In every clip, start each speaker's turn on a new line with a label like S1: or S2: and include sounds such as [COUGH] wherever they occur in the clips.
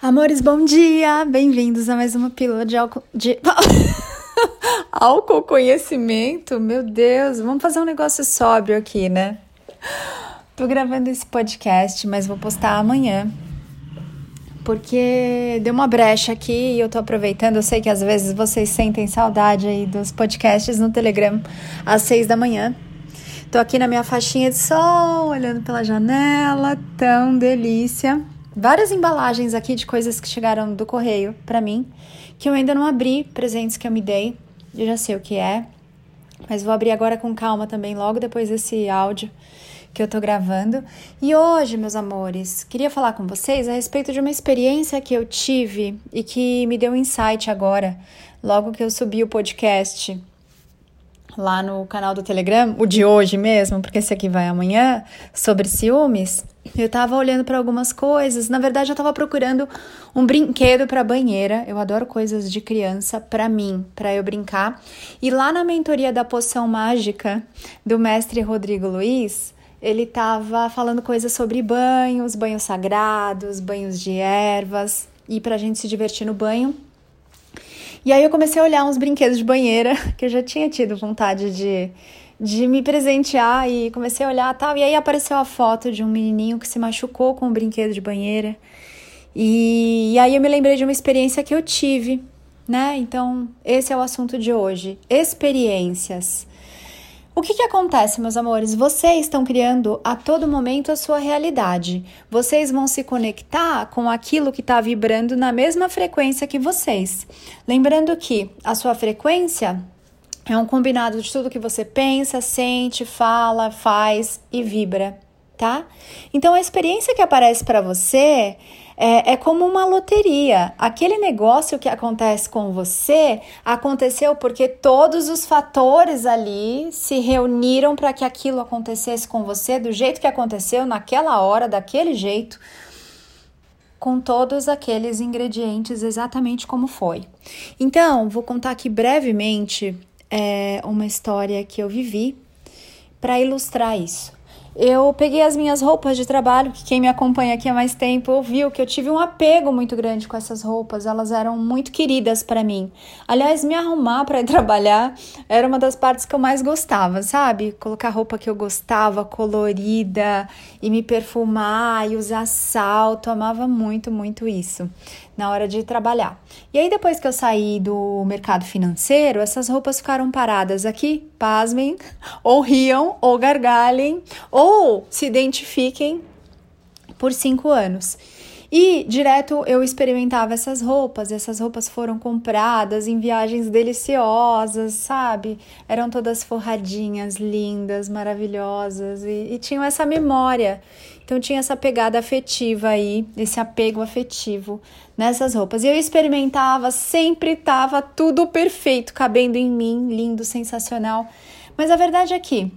S1: Amores, bom dia! Bem-vindos a mais uma pílula de álcool. De... [LAUGHS] álcool conhecimento? Meu Deus, vamos fazer um negócio sóbrio aqui, né? Tô gravando esse podcast, mas vou postar amanhã. Porque deu uma brecha aqui e eu tô aproveitando. Eu sei que às vezes vocês sentem saudade aí dos podcasts no Telegram às seis da manhã. Tô aqui na minha faixinha de sol, olhando pela janela, tão delícia várias embalagens aqui de coisas que chegaram do correio para mim, que eu ainda não abri, presentes que eu me dei. Eu já sei o que é, mas vou abrir agora com calma também, logo depois desse áudio que eu tô gravando. E hoje, meus amores, queria falar com vocês a respeito de uma experiência que eu tive e que me deu um insight agora, logo que eu subi o podcast lá no canal do Telegram, o de hoje mesmo, porque esse aqui vai amanhã, sobre ciúmes. Eu tava olhando para algumas coisas. Na verdade, eu tava procurando um brinquedo para banheira. Eu adoro coisas de criança para mim, para eu brincar. E lá na mentoria da poção mágica do mestre Rodrigo Luiz, ele tava falando coisas sobre banhos, banhos sagrados, banhos de ervas e pra gente se divertir no banho. E aí eu comecei a olhar uns brinquedos de banheira [LAUGHS] que eu já tinha tido vontade de de me presentear e comecei a olhar tal. E aí apareceu a foto de um menininho que se machucou com um brinquedo de banheira. E, e aí eu me lembrei de uma experiência que eu tive, né? Então, esse é o assunto de hoje: experiências. O que, que acontece, meus amores? Vocês estão criando a todo momento a sua realidade. Vocês vão se conectar com aquilo que está vibrando na mesma frequência que vocês. Lembrando que a sua frequência é um combinado de tudo que você pensa, sente, fala, faz e vibra, tá? Então a experiência que aparece para você é, é, como uma loteria. Aquele negócio que acontece com você aconteceu porque todos os fatores ali se reuniram para que aquilo acontecesse com você do jeito que aconteceu, naquela hora, daquele jeito com todos aqueles ingredientes exatamente como foi. Então, vou contar aqui brevemente é, uma história que eu vivi para ilustrar isso. Eu peguei as minhas roupas de trabalho, que quem me acompanha aqui há mais tempo viu que eu tive um apego muito grande com essas roupas, elas eram muito queridas para mim. Aliás, me arrumar para ir [LAUGHS] trabalhar era uma das partes que eu mais gostava, sabe? Colocar roupa que eu gostava, colorida, e me perfumar e usar salto, amava muito, muito isso na hora de trabalhar. E aí, depois que eu saí do mercado financeiro, essas roupas ficaram paradas aqui, pasmem, [LAUGHS] ou riam, ou gargalhem, ou se identifiquem por cinco anos. E direto eu experimentava essas roupas, essas roupas foram compradas em viagens deliciosas, sabe? Eram todas forradinhas, lindas, maravilhosas e, e tinham essa memória. Então tinha essa pegada afetiva aí, esse apego afetivo nessas roupas. E eu experimentava, sempre estava tudo perfeito, cabendo em mim, lindo, sensacional. Mas a verdade é que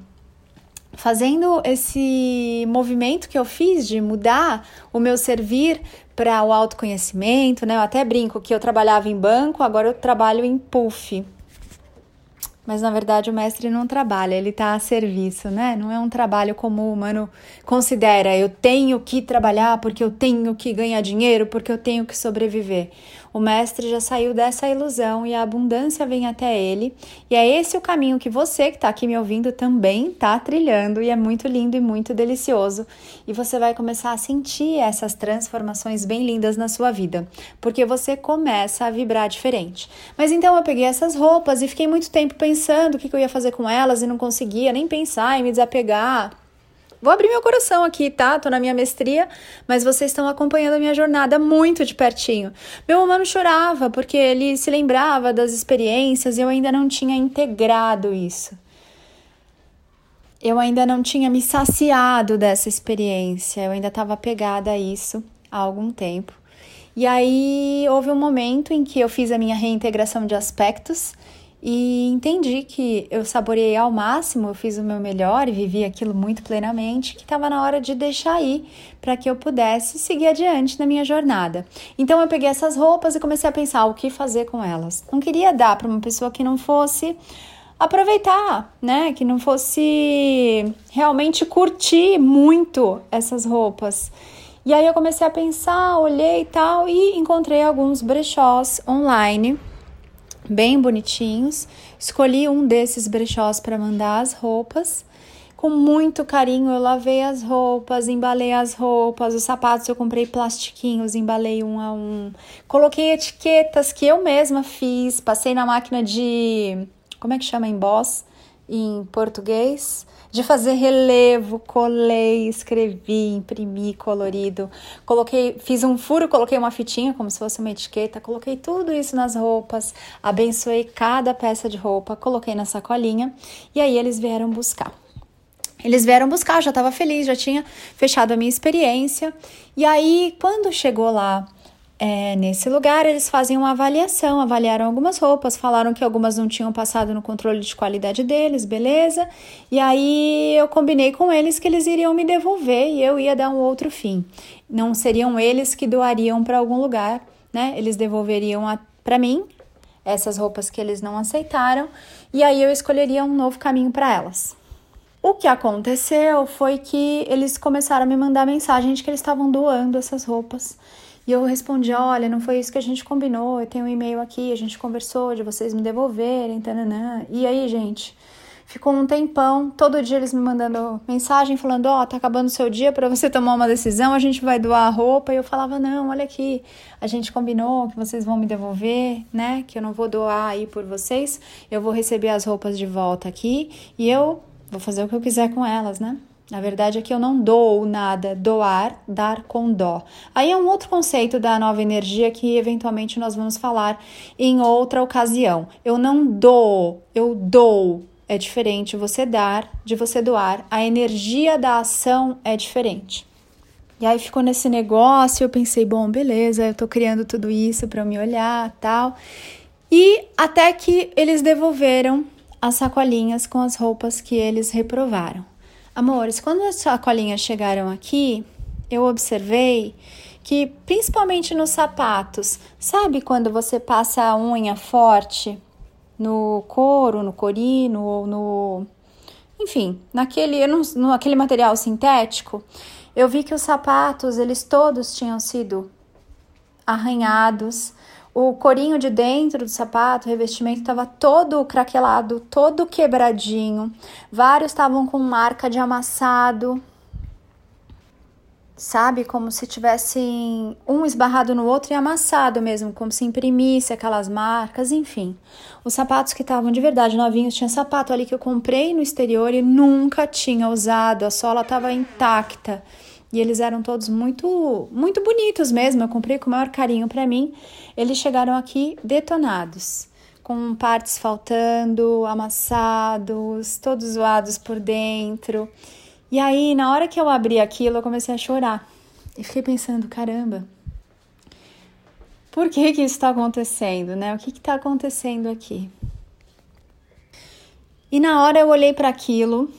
S1: fazendo esse movimento que eu fiz de mudar o meu servir para o autoconhecimento, né? Eu até brinco que eu trabalhava em banco, agora eu trabalho em puff. Mas na verdade o mestre não trabalha, ele está a serviço, né? Não é um trabalho como o humano considera, eu tenho que trabalhar porque eu tenho que ganhar dinheiro, porque eu tenho que sobreviver. O mestre já saiu dessa ilusão e a abundância vem até ele. E é esse o caminho que você que está aqui me ouvindo também está trilhando e é muito lindo e muito delicioso. E você vai começar a sentir essas transformações bem lindas na sua vida, porque você começa a vibrar diferente. Mas então eu peguei essas roupas e fiquei muito tempo pensando o que eu ia fazer com elas e não conseguia nem pensar em me desapegar. Vou abrir meu coração aqui, tá? Tô na minha mestria, mas vocês estão acompanhando a minha jornada muito de pertinho. Meu humano chorava porque ele se lembrava das experiências e eu ainda não tinha integrado isso. Eu ainda não tinha me saciado dessa experiência, eu ainda estava pegada a isso há algum tempo. E aí houve um momento em que eu fiz a minha reintegração de aspectos e entendi que eu saboreei ao máximo, eu fiz o meu melhor e vivi aquilo muito plenamente, que estava na hora de deixar ir para que eu pudesse seguir adiante na minha jornada. Então eu peguei essas roupas e comecei a pensar o que fazer com elas. Não queria dar para uma pessoa que não fosse aproveitar, né? Que não fosse realmente curtir muito essas roupas. E aí eu comecei a pensar, olhei e tal, e encontrei alguns brechós online, bem bonitinhos. Escolhi um desses brechós para mandar as roupas. Com muito carinho, eu lavei as roupas, embalei as roupas, os sapatos eu comprei plastiquinhos, embalei um a um. Coloquei etiquetas que eu mesma fiz, passei na máquina de. Como é que chama? Emboss em português de fazer relevo, colei, escrevi, imprimi colorido, coloquei, fiz um furo, coloquei uma fitinha como se fosse uma etiqueta, coloquei tudo isso nas roupas, abençoei cada peça de roupa, coloquei na sacolinha e aí eles vieram buscar. Eles vieram buscar, já estava feliz, já tinha fechado a minha experiência. E aí, quando chegou lá é, nesse lugar, eles fazem uma avaliação, avaliaram algumas roupas, falaram que algumas não tinham passado no controle de qualidade deles, beleza? E aí eu combinei com eles que eles iriam me devolver e eu ia dar um outro fim. Não seriam eles que doariam para algum lugar, né? Eles devolveriam para mim essas roupas que eles não aceitaram e aí eu escolheria um novo caminho para elas. O que aconteceu foi que eles começaram a me mandar mensagem de que eles estavam doando essas roupas e eu respondi: olha, não foi isso que a gente combinou, eu tenho um e-mail aqui, a gente conversou de vocês me devolverem, tananã. E aí, gente, ficou um tempão, todo dia eles me mandando mensagem falando: ó, oh, tá acabando o seu dia para você tomar uma decisão, a gente vai doar a roupa. E eu falava: não, olha aqui, a gente combinou que vocês vão me devolver, né? Que eu não vou doar aí por vocês, eu vou receber as roupas de volta aqui e eu vou fazer o que eu quiser com elas, né? Na verdade que eu não dou nada, doar, dar com dó. Aí é um outro conceito da nova energia que eventualmente nós vamos falar em outra ocasião. Eu não dou, eu dou. É diferente você dar de você doar. A energia da ação é diferente. E aí ficou nesse negócio, eu pensei, bom, beleza, eu tô criando tudo isso para me olhar, tal. E até que eles devolveram as sacolinhas com as roupas que eles reprovaram. Amores, quando as sacolinhas chegaram aqui, eu observei que, principalmente nos sapatos, sabe quando você passa a unha forte no couro, no corino ou no. Enfim, naquele, no, no, aquele material sintético, eu vi que os sapatos, eles todos tinham sido arranhados, o corinho de dentro do sapato, o revestimento estava todo craquelado, todo quebradinho. Vários estavam com marca de amassado. Sabe, como se tivessem um esbarrado no outro e amassado mesmo, como se imprimisse aquelas marcas, enfim. Os sapatos que estavam de verdade novinhos, tinha sapato ali que eu comprei no exterior e nunca tinha usado, a sola estava intacta. E eles eram todos muito, muito bonitos mesmo. Eu comprei com o maior carinho para mim. Eles chegaram aqui detonados, com partes faltando, amassados, todos zoados por dentro. E aí, na hora que eu abri aquilo, eu comecei a chorar. E fiquei pensando, caramba, por que que isso está acontecendo, né? O que está acontecendo aqui? E na hora eu olhei para aquilo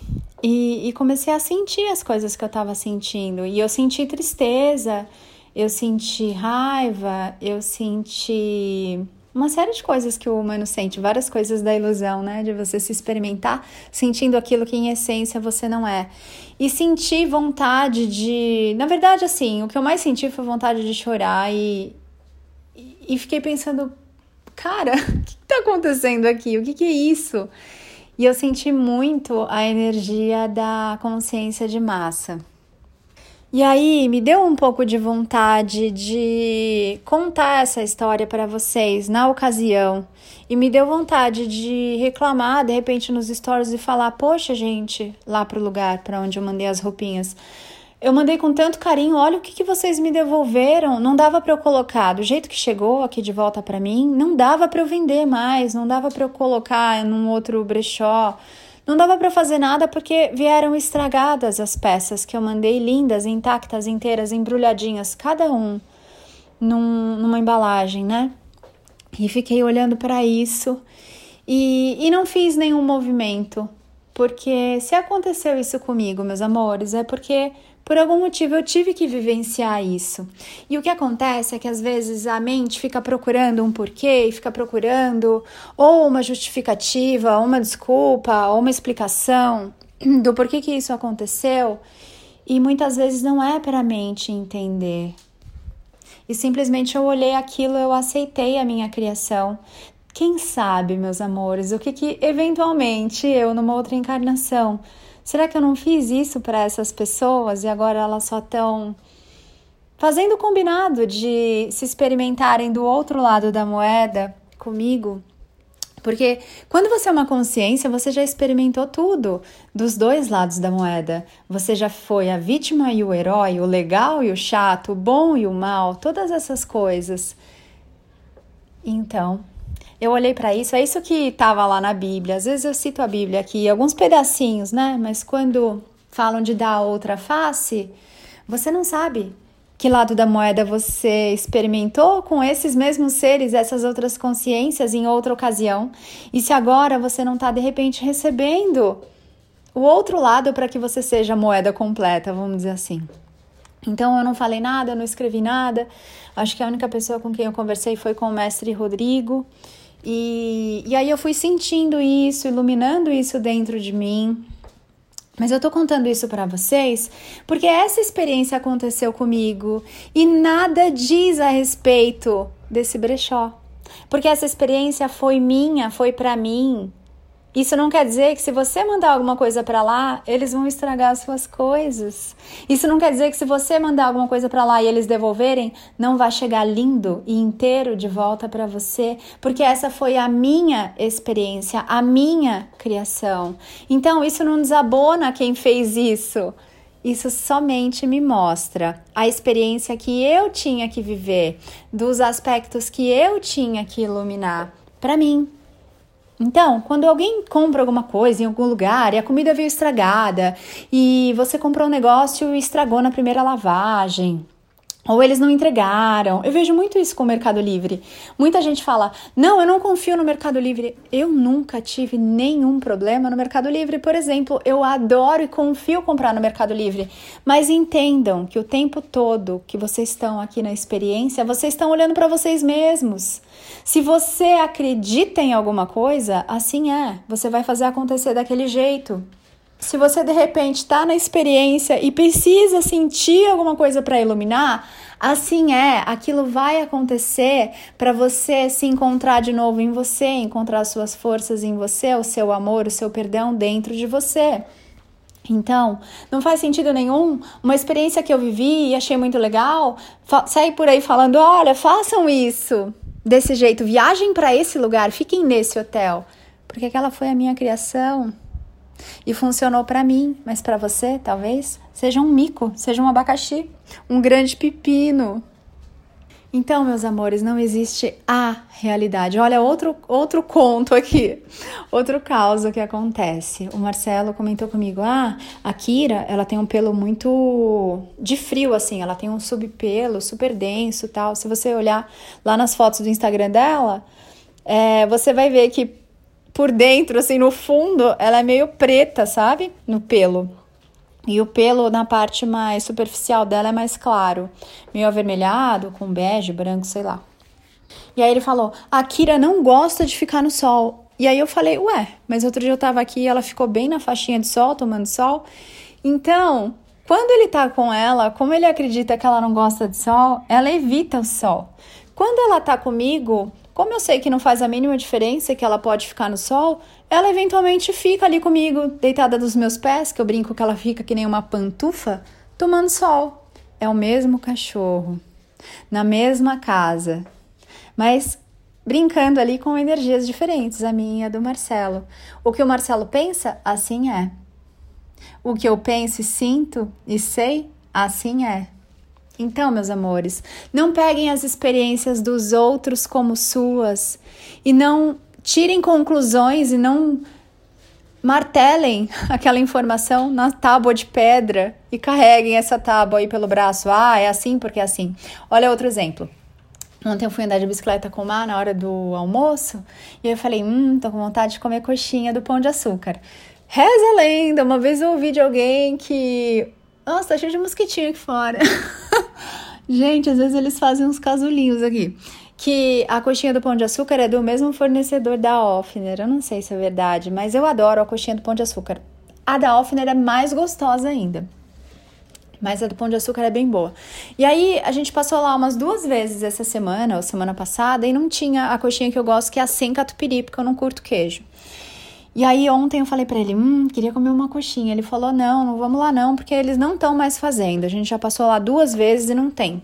S1: e, e, comecei a sentir as coisas que eu estava sentindo. E eu senti tristeza, eu senti raiva, eu senti uma série de coisas que o humano sente, várias coisas da ilusão, né? De você se experimentar sentindo aquilo que em essência você não é. E senti vontade de. Na verdade, assim, o que eu mais senti foi vontade de chorar e, e fiquei pensando, cara, [LAUGHS] o que está acontecendo aqui? O que, que é isso? E eu senti muito a energia da consciência de massa. E aí me deu um pouco de vontade de contar essa história para vocês na ocasião. E me deu vontade de reclamar de repente nos stories e falar: "Poxa, gente, lá pro lugar para onde eu mandei as roupinhas, eu mandei com tanto carinho, olha o que, que vocês me devolveram. Não dava para eu colocar do jeito que chegou aqui de volta para mim, não dava para eu vender mais, não dava para eu colocar num outro brechó. Não dava para fazer nada porque vieram estragadas as peças que eu mandei lindas, intactas, inteiras, embrulhadinhas, cada um num, numa embalagem, né? E fiquei olhando para isso e, e não fiz nenhum movimento, porque se aconteceu isso comigo, meus amores, é porque por algum motivo eu tive que vivenciar isso. E o que acontece é que às vezes a mente fica procurando um porquê, fica procurando ou uma justificativa, ou uma desculpa, ou uma explicação do porquê que isso aconteceu. E muitas vezes não é para a mente entender. E simplesmente eu olhei aquilo, eu aceitei a minha criação. Quem sabe, meus amores, o que que eventualmente eu numa outra encarnação, será que eu não fiz isso para essas pessoas e agora elas só estão fazendo o combinado de se experimentarem do outro lado da moeda comigo. Porque quando você é uma consciência, você já experimentou tudo dos dois lados da moeda. Você já foi a vítima e o herói, o legal e o chato, o bom e o mal, todas essas coisas. Então, eu olhei para isso, é isso que estava lá na Bíblia. Às vezes eu cito a Bíblia aqui, alguns pedacinhos, né? Mas quando falam de dar outra face, você não sabe que lado da moeda você experimentou com esses mesmos seres, essas outras consciências em outra ocasião, e se agora você não está de repente recebendo o outro lado para que você seja a moeda completa, vamos dizer assim. Então eu não falei nada, eu não escrevi nada. Acho que a única pessoa com quem eu conversei foi com o mestre Rodrigo. E, e aí eu fui sentindo isso, iluminando isso dentro de mim. Mas eu tô contando isso para vocês porque essa experiência aconteceu comigo e nada diz a respeito desse brechó. Porque essa experiência foi minha, foi para mim, isso não quer dizer que se você mandar alguma coisa para lá, eles vão estragar as suas coisas. Isso não quer dizer que se você mandar alguma coisa para lá e eles devolverem, não vai chegar lindo e inteiro de volta para você, porque essa foi a minha experiência, a minha criação. Então, isso não desabona quem fez isso. Isso somente me mostra a experiência que eu tinha que viver, dos aspectos que eu tinha que iluminar para mim, então, quando alguém compra alguma coisa em algum lugar e a comida veio estragada e você comprou um negócio e estragou na primeira lavagem, ou eles não entregaram. Eu vejo muito isso com o Mercado Livre. Muita gente fala: "Não, eu não confio no Mercado Livre". Eu nunca tive nenhum problema no Mercado Livre, por exemplo. Eu adoro e confio comprar no Mercado Livre, mas entendam que o tempo todo que vocês estão aqui na experiência, vocês estão olhando para vocês mesmos. Se você acredita em alguma coisa, assim é. Você vai fazer acontecer daquele jeito. Se você de repente está na experiência e precisa sentir alguma coisa para iluminar, assim é, aquilo vai acontecer para você se encontrar de novo em você, encontrar suas forças em você, o seu amor, o seu perdão dentro de você. Então, não faz sentido nenhum uma experiência que eu vivi e achei muito legal, sair por aí falando: olha, façam isso desse jeito, viajem para esse lugar, fiquem nesse hotel, porque aquela foi a minha criação. E funcionou para mim, mas para você, talvez, seja um mico, seja um abacaxi, um grande pepino. Então, meus amores, não existe a realidade. Olha, outro, outro conto aqui, outro caso que acontece. O Marcelo comentou comigo: ah, a Kira, ela tem um pelo muito de frio, assim, ela tem um subpelo super denso tal. Se você olhar lá nas fotos do Instagram dela, é, você vai ver que por dentro, assim, no fundo, ela é meio preta, sabe? No pelo. E o pelo na parte mais superficial dela é mais claro, meio avermelhado, com bege, branco, sei lá. E aí ele falou: a Kira não gosta de ficar no sol. E aí eu falei: ué, mas outro dia eu tava aqui e ela ficou bem na faixinha de sol, tomando sol. Então, quando ele tá com ela, como ele acredita que ela não gosta de sol, ela evita o sol. Quando ela tá comigo, como eu sei que não faz a mínima diferença que ela pode ficar no sol, ela eventualmente fica ali comigo, deitada nos meus pés, que eu brinco que ela fica que nem uma pantufa, tomando sol. É o mesmo cachorro, na mesma casa, mas brincando ali com energias diferentes, a minha e a do Marcelo. O que o Marcelo pensa, assim é. O que eu penso e sinto e sei, assim é. Então, meus amores, não peguem as experiências dos outros como suas e não tirem conclusões e não martelem [LAUGHS] aquela informação na tábua de pedra e carreguem essa tábua aí pelo braço. Ah, é assim porque é assim. Olha outro exemplo. Ontem eu fui andar de bicicleta com o Mar na hora do almoço e eu falei: Hum, tô com vontade de comer coxinha do pão de açúcar. Reza a lenda, uma vez eu ouvi de alguém que nossa, tá cheio de mosquitinho aqui fora. [LAUGHS] Gente, às vezes eles fazem uns casulinhos aqui. Que a coxinha do pão de açúcar é do mesmo fornecedor da Offner. Eu não sei se é verdade, mas eu adoro a coxinha do pão de açúcar. A da Offner é mais gostosa ainda. Mas a do Pão de Açúcar é bem boa. E aí a gente passou lá umas duas vezes essa semana, ou semana passada, e não tinha a coxinha que eu gosto, que é a sem catupiry, porque eu não curto queijo. E aí ontem eu falei para ele, hum, queria comer uma coxinha. Ele falou, não, não vamos lá não, porque eles não estão mais fazendo. A gente já passou lá duas vezes e não tem.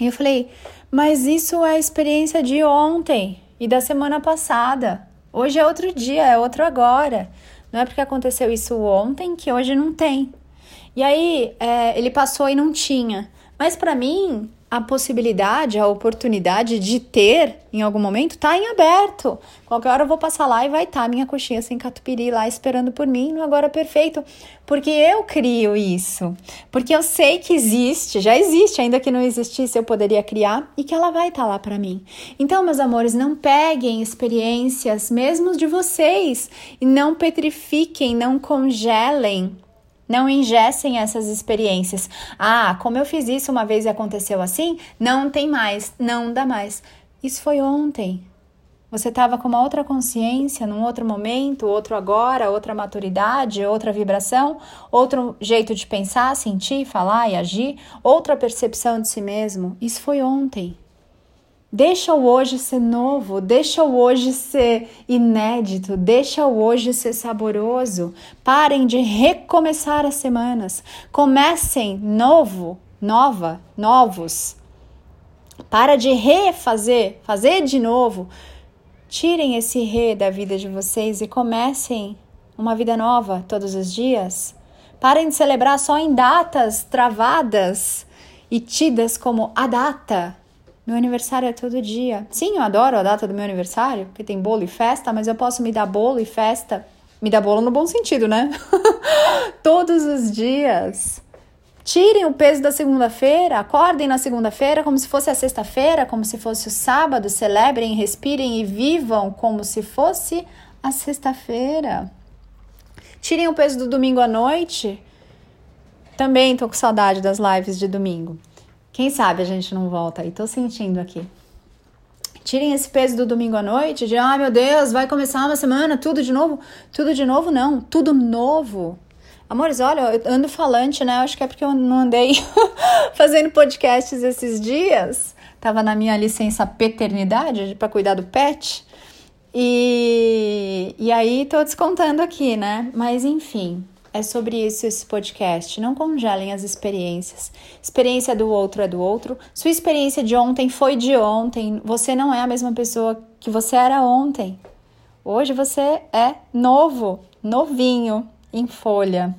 S1: E eu falei, mas isso é a experiência de ontem e da semana passada. Hoje é outro dia, é outro agora. Não é porque aconteceu isso ontem que hoje não tem. E aí é, ele passou e não tinha. Mas para mim, a possibilidade, a oportunidade de ter em algum momento está em aberto. Qualquer hora eu vou passar lá e vai estar tá minha coxinha sem catupiry lá esperando por mim no agora perfeito, porque eu crio isso. Porque eu sei que existe, já existe, ainda que não existisse, eu poderia criar e que ela vai estar tá lá para mim. Então, meus amores, não peguem experiências mesmo de vocês e não petrifiquem, não congelem não ingessem essas experiências. Ah, como eu fiz isso uma vez e aconteceu assim, não tem mais, não dá mais. Isso foi ontem. Você estava com uma outra consciência, num outro momento, outro agora, outra maturidade, outra vibração, outro jeito de pensar, sentir, falar e agir, outra percepção de si mesmo. Isso foi ontem. Deixa o hoje ser novo, deixa o hoje ser inédito, deixa o hoje ser saboroso. Parem de recomeçar as semanas. Comecem novo, nova, novos. Para de refazer, fazer de novo. Tirem esse re da vida de vocês e comecem uma vida nova todos os dias. Parem de celebrar só em datas travadas e tidas como a data meu aniversário é todo dia. Sim, eu adoro a data do meu aniversário, porque tem bolo e festa, mas eu posso me dar bolo e festa. Me dar bolo no bom sentido, né? [LAUGHS] Todos os dias. Tirem o peso da segunda-feira, acordem na segunda-feira como se fosse a sexta-feira, como se fosse o sábado, celebrem, respirem e vivam como se fosse a sexta-feira. Tirem o peso do domingo à noite. Também tô com saudade das lives de domingo. Quem sabe a gente não volta aí, tô sentindo aqui. Tirem esse peso do domingo à noite de, ah, meu Deus, vai começar uma semana, tudo de novo. Tudo de novo, não, tudo novo. Amores, olha, eu ando falante, né? Acho que é porque eu não andei [LAUGHS] fazendo podcasts esses dias. Tava na minha licença paternidade para cuidar do pet. E, e aí tô descontando aqui, né? Mas enfim, é sobre isso esse podcast. Não congelem as experiências. Experiência do outro é do outro. Sua experiência de ontem foi de ontem. Você não é a mesma pessoa que você era ontem. Hoje você é novo, novinho, em folha.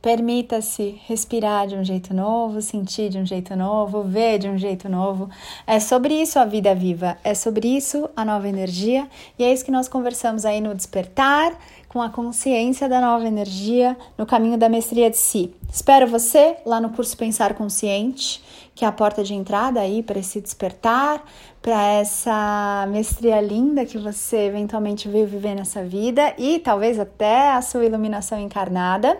S1: Permita-se respirar de um jeito novo, sentir de um jeito novo, ver de um jeito novo. É sobre isso a vida viva, é sobre isso a nova energia, e é isso que nós conversamos aí no despertar com a consciência da nova energia no caminho da mestria de si. Espero você lá no curso Pensar Consciente, que é a porta de entrada aí para esse despertar, para essa mestria linda que você eventualmente veio viver nessa vida e talvez até a sua iluminação encarnada.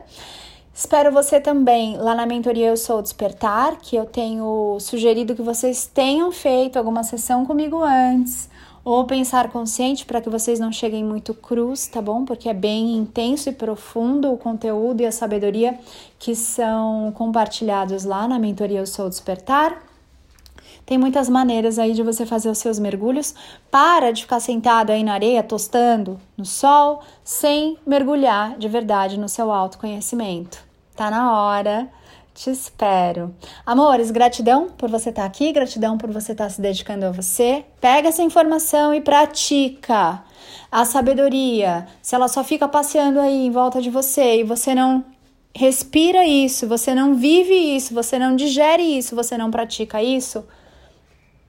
S1: Espero você também lá na mentoria Eu Sou Despertar, que eu tenho sugerido que vocês tenham feito alguma sessão comigo antes ou pensar consciente para que vocês não cheguem muito crus, tá bom? Porque é bem intenso e profundo o conteúdo e a sabedoria que são compartilhados lá na mentoria Eu Sou Despertar. Tem muitas maneiras aí de você fazer os seus mergulhos. Para de ficar sentado aí na areia, tostando no sol, sem mergulhar de verdade no seu autoconhecimento. Tá na hora te espero. Amores, gratidão por você estar tá aqui, gratidão por você estar tá se dedicando a você. Pega essa informação e pratica. A sabedoria, se ela só fica passeando aí em volta de você e você não respira isso, você não vive isso, você não digere isso, você não pratica isso,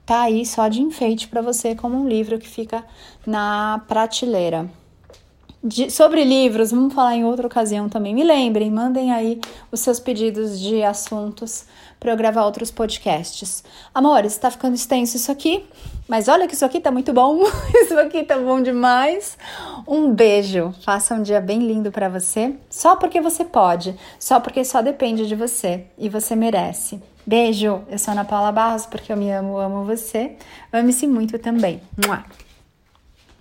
S1: tá aí só de enfeite para você como um livro que fica na prateleira. De, sobre livros, vamos falar em outra ocasião também. Me lembrem, mandem aí os seus pedidos de assuntos para eu gravar outros podcasts. Amores, está ficando extenso isso aqui, mas olha que isso aqui tá muito bom. [LAUGHS] isso aqui tá bom demais. Um beijo. Faça um dia bem lindo para você, só porque você pode, só porque só depende de você e você merece. Beijo. Eu sou Ana Paula Barros porque eu me amo, amo você. Ame-se muito também. Mua.